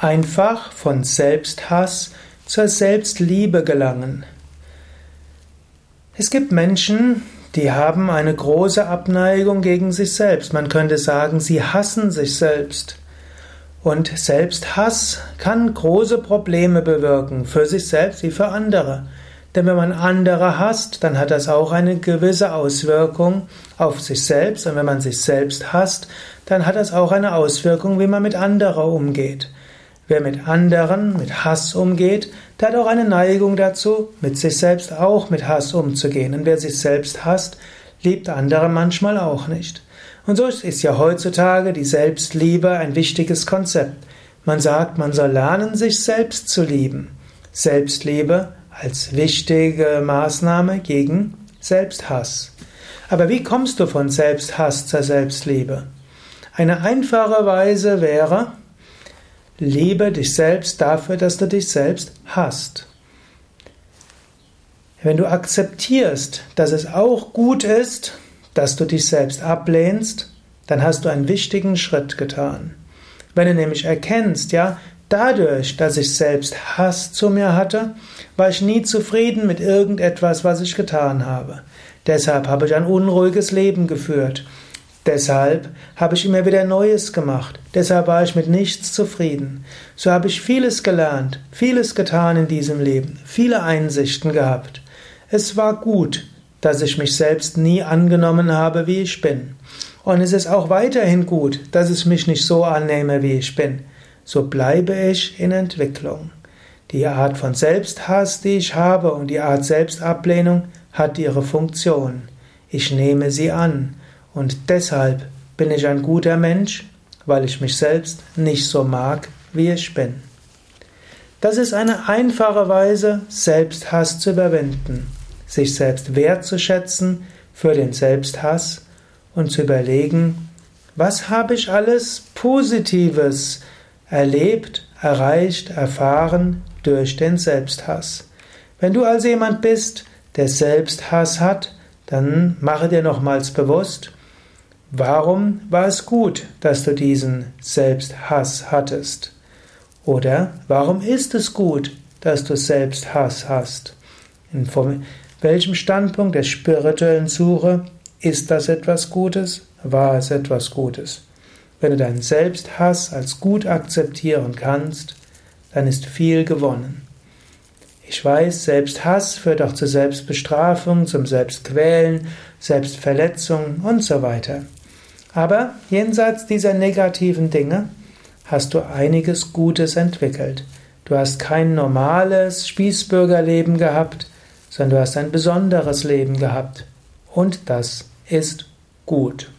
Einfach von Selbsthass zur Selbstliebe gelangen. Es gibt Menschen, die haben eine große Abneigung gegen sich selbst. Man könnte sagen, sie hassen sich selbst. Und Selbsthass kann große Probleme bewirken, für sich selbst wie für andere. Denn wenn man andere hasst, dann hat das auch eine gewisse Auswirkung auf sich selbst. Und wenn man sich selbst hasst, dann hat das auch eine Auswirkung, wie man mit anderen umgeht. Wer mit anderen mit Hass umgeht, der hat auch eine Neigung dazu, mit sich selbst auch mit Hass umzugehen. Und wer sich selbst hasst, liebt andere manchmal auch nicht. Und so ist ja heutzutage die Selbstliebe ein wichtiges Konzept. Man sagt, man soll lernen, sich selbst zu lieben. Selbstliebe als wichtige Maßnahme gegen Selbsthass. Aber wie kommst du von Selbsthass zur Selbstliebe? Eine einfache Weise wäre, Liebe dich selbst dafür, dass du dich selbst hast. Wenn du akzeptierst, dass es auch gut ist, dass du dich selbst ablehnst, dann hast du einen wichtigen Schritt getan. Wenn du nämlich erkennst, ja, dadurch, dass ich selbst Hass zu mir hatte, war ich nie zufrieden mit irgendetwas, was ich getan habe. Deshalb habe ich ein unruhiges Leben geführt. Deshalb habe ich immer wieder Neues gemacht. Deshalb war ich mit nichts zufrieden. So habe ich vieles gelernt, vieles getan in diesem Leben, viele Einsichten gehabt. Es war gut, dass ich mich selbst nie angenommen habe, wie ich bin. Und es ist auch weiterhin gut, dass ich mich nicht so annehme, wie ich bin. So bleibe ich in Entwicklung. Die Art von Selbsthass, die ich habe, und die Art Selbstablehnung hat ihre Funktion. Ich nehme sie an. Und deshalb bin ich ein guter Mensch, weil ich mich selbst nicht so mag, wie ich bin. Das ist eine einfache Weise, Selbsthass zu überwinden, sich selbst wertzuschätzen für den Selbsthass und zu überlegen, was habe ich alles Positives erlebt, erreicht, erfahren durch den Selbsthass. Wenn du also jemand bist, der Selbsthass hat, dann mache dir nochmals bewusst, Warum war es gut, dass du diesen Selbsthass hattest? Oder warum ist es gut, dass du Selbsthass hast? In welchem Standpunkt der spirituellen Suche ist das etwas Gutes? War es etwas Gutes? Wenn du deinen Selbsthass als gut akzeptieren kannst, dann ist viel gewonnen. Ich weiß, Selbsthass führt auch zu Selbstbestrafung, zum Selbstquälen, Selbstverletzung und so weiter. Aber jenseits dieser negativen Dinge hast du einiges Gutes entwickelt. Du hast kein normales Spießbürgerleben gehabt, sondern du hast ein besonderes Leben gehabt. Und das ist gut.